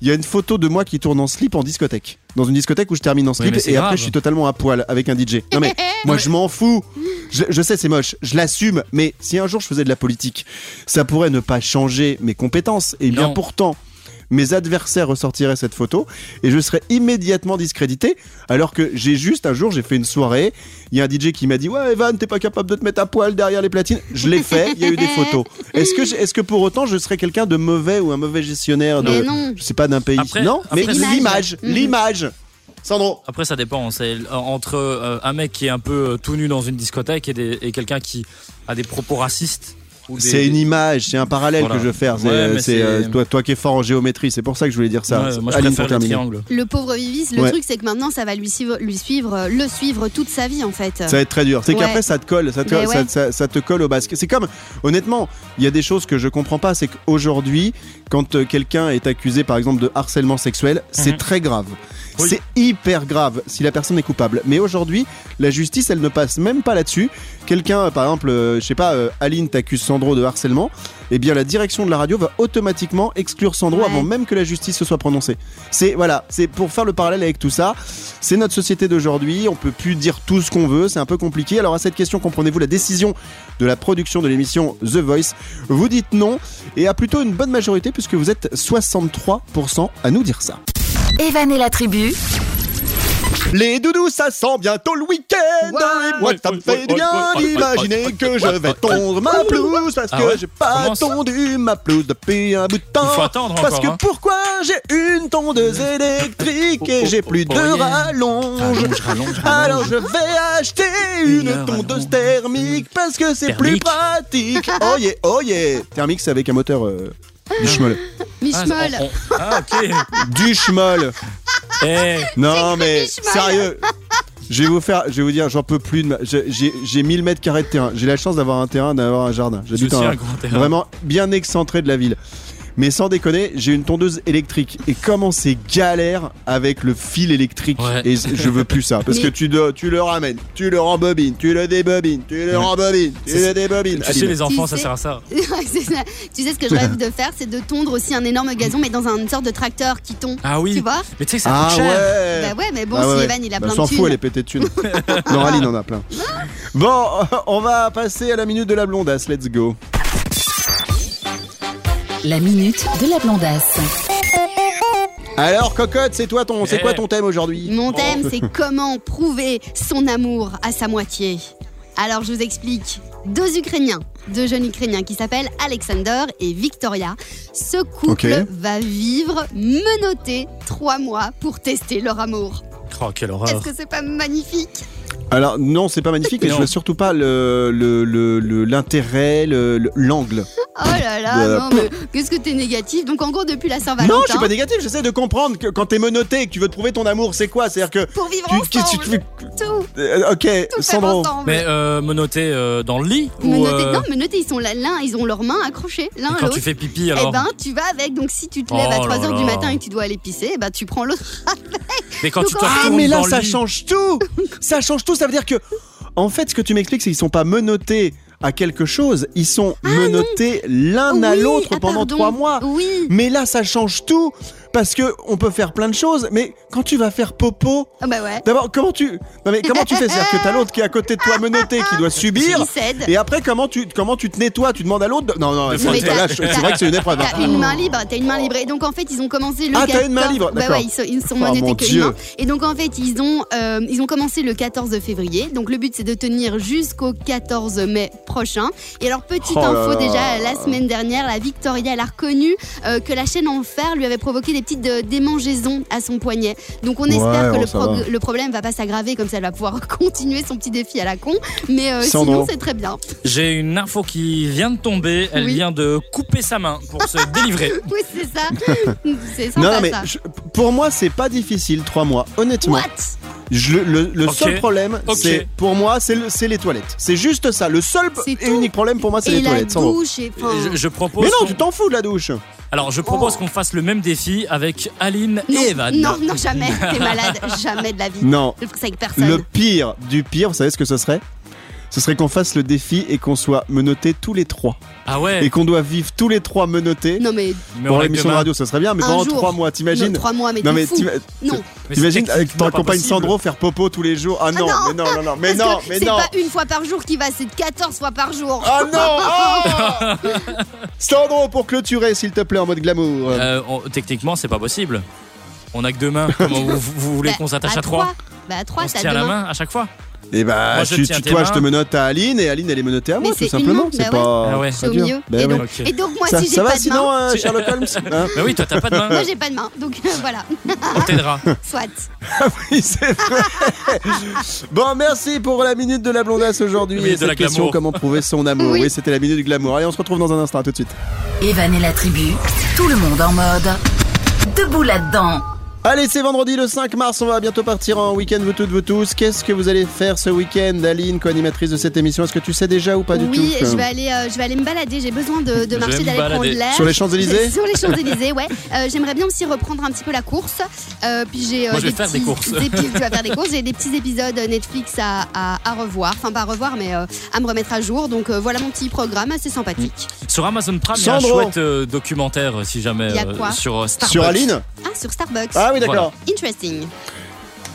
il y a une photo de moi qui tourne en slip en discothèque. Dans une discothèque où je termine en slip et après je suis totalement à poil avec un DJ. Non mais moi je m'en fous. Je, je sais c'est moche, je l'assume. Mais si un jour je faisais de la politique, ça pourrait ne pas changer mes compétences. Et bien
Non.
pourtant. Mes adversaires ressortiraient cette photo et je serais immédiatement discrédité. Alors que j'ai juste un jour, j'ai fait une soirée. Il y a un DJ qui m'a dit Ouais, Evan, t'es pas capable de te mettre à poil derrière les platines. Je l'ai fait, il y a eu des photos. Est-ce que, j'ai- est-ce que pour autant je serais quelqu'un de mauvais ou un mauvais gestionnaire de, je sais pas, d'un pays?
Après-
Non, mais
après,
l'image,
Mhm.
l'image. Sandro.
Après, ça dépend. C'est entre euh, un mec qui est un peu euh, tout nu dans une discothèque et quelqu'un qui a des propos racistes. Des-
C'est une image, c'est un parallèle
Voilà.
que je veux faire. C'est,
Ouais, mais
c'est,
c'est-
euh, toi, toi qui es fort en géométrie, c'est pour ça que je voulais dire ça.
Ouais, moi, je
Aline,
préfère
pour
les
terminer.
triangles.
Le pauvre Vivis, le
Ouais.
truc c'est que maintenant ça va lui suivre, lui suivre, euh, le suivre toute sa vie en fait.
Ça va être très dur. C'est
Ouais.
qu'après ça te colle, ça te,
Mais
ça,
ouais.
ça- ça te colle au basque. C'est comme, honnêtement, il y a des choses que je comprends pas. C'est qu'aujourd'hui, quand euh, quelqu'un est accusé, par exemple, de harcèlement sexuel, c'est
Mhm.
très grave.
Oui.
C'est hyper grave si la personne est coupable. Mais aujourd'hui, la justice, elle ne passe même pas là-dessus. Quelqu'un, euh, par exemple, euh, je sais pas, euh, Aline t'accuse Sandro de harcèlement. Eh bien, la direction de la radio va automatiquement exclure Sandro
Ouais.
avant même que la justice se soit prononcée. C'est voilà, c'est pour faire le parallèle avec tout ça. C'est notre société d'aujourd'hui. On peut plus dire tout ce qu'on veut. C'est un peu compliqué. Alors à cette question, comprenez-vous la décision de la production de l'émission The Voice? Vous dites non et à plutôt une bonne majorité puisque vous êtes 63% à nous dire ça.
Evan et la tribu,
Les doudous, ça sent bientôt le week-end. Et moi, ça me fait du bien d'imaginer que je vais tondre ma pelouse Parce
Ah
que
ouais?
j'ai pas tondu ma pelouse depuis un bout de temps
Il faut attendre
Parce
encore,
que
hein.
pourquoi j'ai une tondeuse électrique Et j'ai plus de rallonge? Alors je vais acheter une tondeuse thermique Parce que c'est plus pratique. Oh yeah, oh yeah. Thermique, c'est avec un moteur euh, du schmoll
Ah,
Michmol.
ah, ok.
Du schmoll
Eh,
Non mais sérieux Je vais vous faire, je vais vous dire, j'en peux plus. de ma- j'ai- J'ai j'ai 1000 mètres carrés de terrain. J'ai la chance d'avoir un terrain, d'avoir un jardin. J'habite un-
un grand terrain.
vraiment bien excentré de la ville. Mais sans déconner, j'ai une tondeuse électrique. Et comment c'est galère avec le fil électrique.
Ouais.
Et je veux plus ça. Parce
Mais-
que tu, le- tu le ramènes, tu le rembobines, tu le débobines, tu le rembobines, tu
C'est-
le débobines.
Tu sais, les enfants,
Tu
ça
sais-
sert à ça.
C'est ça. tu sais ce que je rêve de faire, c'est de tondre aussi un énorme gazon, mais dans une sorte de tracteur qui tond.
Ah oui.
Tu vois
Mais tu sais que ça
Ah
coûte cher.
ouais.
Bah ouais, mais bon,
Ah ouais,
si. Evan il a
Bah,
plein
s'en
de thunes.
fout, elle est pétée de thunes. Noraline en a plein. Bon, on va passer à la minute de la blondasse. Let's go.
La minute de la blondasse.
Alors, cocotte, c'est toi ton, c'est
Eh.
quoi ton thème aujourd'hui?
Mon thème,
Oh.
c'est comment prouver son amour à sa moitié. Alors, je vous explique. Deux Ukrainiens, deux jeunes Ukrainiens qui s'appellent Alexander et Victoria. Ce couple
Ok.
va vivre menotté trois mois pour tester leur amour.
Oh, quelle
Est-ce
horreur.
que c'est pas magnifique?
Alors, non, c'est pas magnifique, mais je vois surtout pas le, le, le- le- l'intérêt, le- le- l'angle.
Oh là là,
Euh,
non, mais qu'est-ce que t'es négatif? Donc en gros, depuis la Saint-Valentin,
Non, je suis pas négatif, j'essaie de comprendre que quand t'es menotté et que tu veux te prouver ton amour, c'est quoi? C'est-à-dire que.
pour vivre
Tu,
ensemble,
que tu fais
tout,
Euh, Ok,
tout
Sandro.
ensemble.
Mais euh, menotté euh, dans le lit ou
Menottés-
euh,
Non, menottés, ils sont là- l'un, ils ont leurs mains accrochées l'un à
quand
l'autre.
tu fais pipi
Eh
alors
ben, tu vas avec. Donc, si tu te lèves à
Oh là
3h du matin et que tu dois aller pisser, eh ben, tu prends l'autre.
Mais quand
Donc,
tu te
ah,
Ah, mais là, ça
lit,
change tout Ça change tout, ça veut dire que. En fait, ce que tu m'expliques, c'est qu'ils sont pas menottés à quelque chose, ils sont menottés l'un à l'autre
ah,
pendant
pardon.
trois mois.
Oui.
Mais là, ça change tout parce que on peut faire plein de choses. Mais quand tu vas faire popo,
Ah bah ouais.
d'abord, comment tu, non mais comment tu fais? C'est-à-dire que t'as l'autre qui est à côté de toi menotté, qui doit subir. Et après, comment tu, comment tu te nettoies? Tu demandes à l'autre de- Non, non, c'est vrai que c'est une épreuve. hein.
T'as une main libre, t'as une main libre. Et donc en fait, ils ont commencé le
Ah,
14.
t'as une main libre,
Bah ouais, ils sont, ils sont
Oh,
menottés que une main. Et donc en fait, ils ont, euh, ils ont commencé le 14 février. Donc le but, c'est de tenir jusqu'au 14 mai prochain. Et alors, petite
Oh
info
là.
déjà, la semaine dernière, la Victoria, elle a reconnu euh, que la chaîne en fer lui avait provoqué des petites euh, démangeaisons à son poignet. Donc on espère
Ouais,
que
oh,
le, le problème va pas s'aggraver, comme ça elle va pouvoir continuer son petit défi à la con. Mais euh, sinon, c'est très bien.
J'ai une info qui vient de tomber. Elle
Oui.
vient de couper sa main pour se délivrer.
Oui, c'est ça. c'est sympa
Non, mais
ça.
je- pour moi, c'est pas difficile, trois mois. Honnêtement,
What?
Je- le, seul problème, c'est pour moi, c'est le- c'est les toilettes. C'est juste ça. Le seul et unique problème pour moi, c'est
Et
les
la
toilettes.
Douche et.
Je, je propose.
Mais non,
qu'on-
tu t'en fous de la douche.
Alors, je propose qu'on fasse le même défi avec Aline
Non,
et Evan.
non, non, jamais. T'es malade, jamais de la vie.
Non.
Je ferai ça avec personne.
Le pire du pire, vous savez ce que ce serait? Ce serait qu'on fasse le défi et qu'on soit menottés tous les trois.
Ah ouais.
Et qu'on doit vivre tous les trois menottés.
Non mais
Mais
Pour
on
l'émission de radio, ça serait bien, mais
Un
pendant
jour.
trois mois,
non,
t'imagines
trois mois, mais
Non,
t'es
mais
fou. Non,
Mais
T'imagines
possible.
Sandro faire popo tous les jours Ah non,
non.
mais non, non, non, mais non, mais
c'est
non
pas une fois par jour qui va, c'est 14 fois par jour.
Ah non oh Sandro, pour clôturer, s'il te plaît, en mode glamour.
Euh, on- techniquement, c'est pas possible. On a que deux mains. Comment vous, vous voulez
Bah,
qu'on s'attache à trois
Bah à trois,
On se
t'as
tient la main à chaque fois
Et bah,
Moi, je
tu,
tiens
tu-
tes
toi, je te menote à Aline et Aline, elle est menottée à moi,
Mais
tout
c'est
simplement.
main,
C'est
bah
pas.
Ah ouais.
pas
C'est au
dur.
milieu.
Bah
et,
ouais.
donc,
Ok.
et donc moi
Ça,
si j'ai
ça va
pas de
sinon,
main,
euh, Sherlock Holmes Hein
Mais oui, toi, t'as pas de main.
moi j'ai pas de main. Donc voilà,
On t'aidera.
soit.
Oui, c'est vrai. Bon, merci pour la minute de la blondasse aujourd'hui. Et
de
cette
la
question,
glamour.
comment prouver son amour. Oui,
Oui.
c'était la minute du glamour. Allez, on se retrouve dans un instant. À tout de suite.
Evan et la tribu, tout le monde en mode. Debout là-dedans.
Allez, c'est vendredi le 5 mars. On va bientôt partir en week-end, vous toutes, vous tous. Qu'est-ce que vous allez faire ce week-end, Aline, co-animatrice de cette émission? Est-ce que tu sais déjà ou pas du
oui,
tout?
je vais aller, euh, je vais aller me balader. J'ai besoin de, marcher, d'aller prendre l'air.
Sur les Champs-Élysées?
Sur les Champs-Élysées, ouais. Euh, J'aimerais bien aussi reprendre un petit peu la course. Euh, puis j'ai. euh,
Moi, je vais faire
petits-
des courses.
épis- tu vas faire des courses. J'ai des petits épisodes Netflix à, à, à revoir. Enfin, pas à revoir, mais euh, à me remettre à jour. Donc euh, voilà mon petit programme assez sympathique.
Sur Amazon Prime, il y a un chouette euh, documentaire, si jamais,
Il y a
euh,
quoi?
sur euh, Starbucks.
Sur Aline?
Ah, sur Starbucks.
Ah oui, d'accord.
Interesting.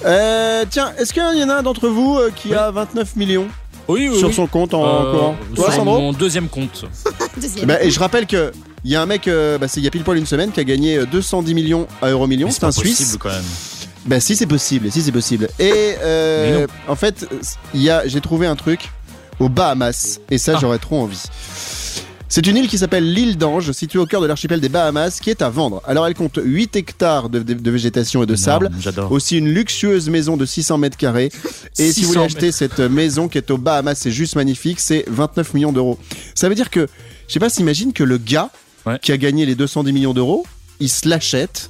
Euh, tiens, est-ce qu'il y en a un d'entre vous euh, qui
Oui.
a 29 millions
Oui, oui,
sur
oui.
son compte en
Euh,
courant Toi,
sur
Sandro
mon deuxième compte.
Deuxième.
Bah, et je rappelle que il y a un mec, euh, bah, c'est il y a pile poil une semaine, qui a gagné euh, 210 millions à Euromillions.
Mais
C'est un
pas
Suisse.
possible, quand même.
Bah si c'est possible, si c'est possible. Et euh,
Mais
en fait, il y a, j'ai trouvé un truc aux Bahamas et ça
Ah.
j'aurais trop envie. C'est une île qui s'appelle l'île d'Ange, située au cœur de l'archipel des Bahamas, qui est à vendre. Alors elle compte 8 hectares de, de- de végétation et de sable,
J'adore.
aussi une luxueuse maison de 600 mètres carrés. Et si vous
600
voulez acheter cette maison qui est aux Bahamas, c'est juste magnifique, c'est 29 millions d'euros. Ça veut dire que, je sais pas, s'imagine que le gars
Ouais.
qui a gagné les 210 millions d'euros, il se l'achète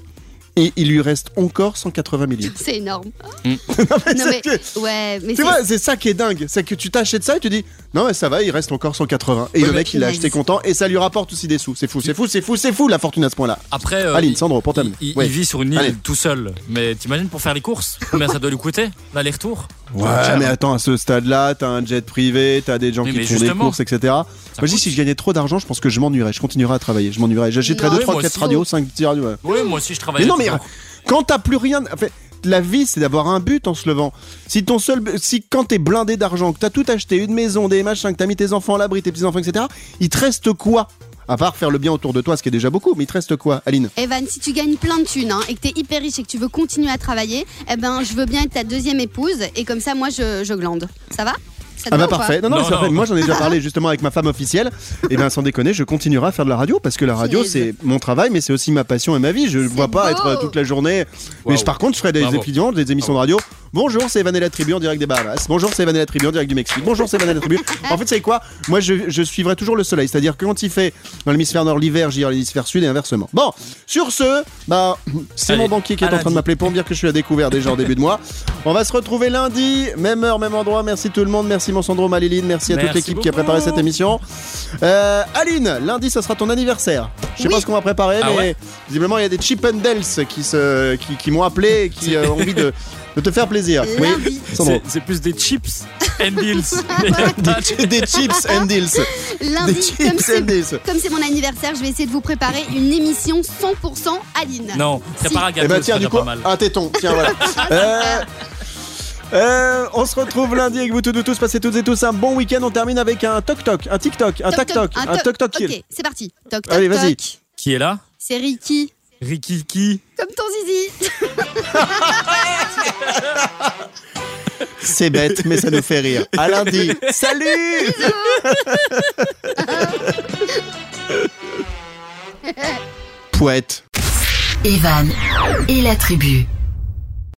et il lui reste encore 180 millions.
C'est énorme.
Mm.
Non, mais
Non,
c'est
mais,
que-
ouais, mais
Tu
c'est-
vois, c'est ça qui est dingue, c'est que tu t'achètes ça et tu dis non mais ça va, il reste encore 180 et le mec il l'a acheté content et ça lui rapporte aussi des sous. C'est fou, c'est fou, c'est fou, c'est fou la fortune à ce point-là.
Après, euh,
Aline,
il-
Sandro, pour
il, il
Ouais.
vit sur une île
Allez.
tout seul. Mais t'imagines pour faire les courses Combien ça doit lui coûter L'aller-retour?
Ouais, mais attends, à ce stade-là, t'as un jet privé, t'as des gens qui
mais
font des
justement,
courses, etc. Moi, je dis,
coûte.
si je gagnais trop d'argent, je pense que je m'ennuierais. Je continuerais à travailler. Je m'ennuierais. J'achèterais
Non.
2,
Oui,
3,
moi
4
aussi.
radios, 5 petits radios. ouais.
Oui, moi aussi je travaille.
Mais non, mais quand t'as plus rien. En fait, la vie, c'est d'avoir un but en se levant. Si ton seul. Si quand t'es blindé d'argent, que t'as tout acheté, une maison, des machins, que t'as mis tes enfants à l'abri, tes petits-enfants, etc., il te reste quoi? À part faire le bien autour de toi, ce qui est déjà beaucoup, mais il te reste quoi, Aline?
Evan, si tu gagnes plein de thunes hein, et que t'es hyper riche et que tu veux continuer à travailler, eh ben, je veux bien être ta deuxième épouse et comme ça, moi, je, je glande. Ça va? Ça te
Ah
va
bah
ou pas
parfait. Non, non,
Non,
c'est vrai.
non.
Moi j'en ai déjà parlé justement avec ma femme officielle. Et bien sans déconner, je continuerai à faire de la radio parce que la radio c'est mon travail, mais c'est aussi ma passion et ma vie. Je ne vois pas
beau.
être euh, toute la journée. Mais je- par contre, je ferai des
Bravo.
étudiants, des émissions de radio. Bonjour, c'est Evan et la Tribu en direct des Bahamas. Bonjour, c'est Evan et la Tribu en direct du Mexique. Bonjour, c'est Evan et la Tribu. En fait, c'est quoi Moi, je, je suivrai toujours le soleil. C'est-à-dire que quand il fait dans l'hémisphère nord l'hiver, j'irai dans l'hémisphère sud et inversement. Bon, sur ce, bah, c'est mon banquier qui est en train de m'appeler pour me dire que je suis à découvert déjà en début de mois. On va se retrouver lundi, même heure, même endroit. Merci tout le monde. Merci mon Sandro Maliline. Merci à toute l'équipe qui a préparé cette émission. Euh, Aline, lundi, ça sera ton anniversaire. Je sais
Oui.
pas ce qu'on va préparer,
Ah
mais
ouais
visiblement, il y a des Chip and Dales qui, se, qui, qui m'ont appelé et qui euh, ont envie de, de te faire plaisir. Sandro.
C'est plus des chips and deals.
Des, des chips and deals. Des
Lundi,
chips and
c'est
deals.
comme c'est mon anniversaire, je vais essayer de vous préparer une émission 100% Aline.
non, prépare un
Eh
gâteau,
ben
c'est
tiens, du coup,
pas mal.
un téton. Tiens, voilà. Euh, euh, on se retrouve lundi avec vous toutes et tous. Passez toutes et tous un bon week-end. On termine avec un toc-toc, un TikTok, un
Toc,
tac-toc,
toc,
un toc-toc.
Ok, c'est parti. Toc, toc,
Allez, vas-y.
Qui est là?
C'est Ricky,
Ricky qui
comme ton zizi.
C'est bête, mais ça nous fait rire. À lundi. Salut Poète.
Evan et la tribu.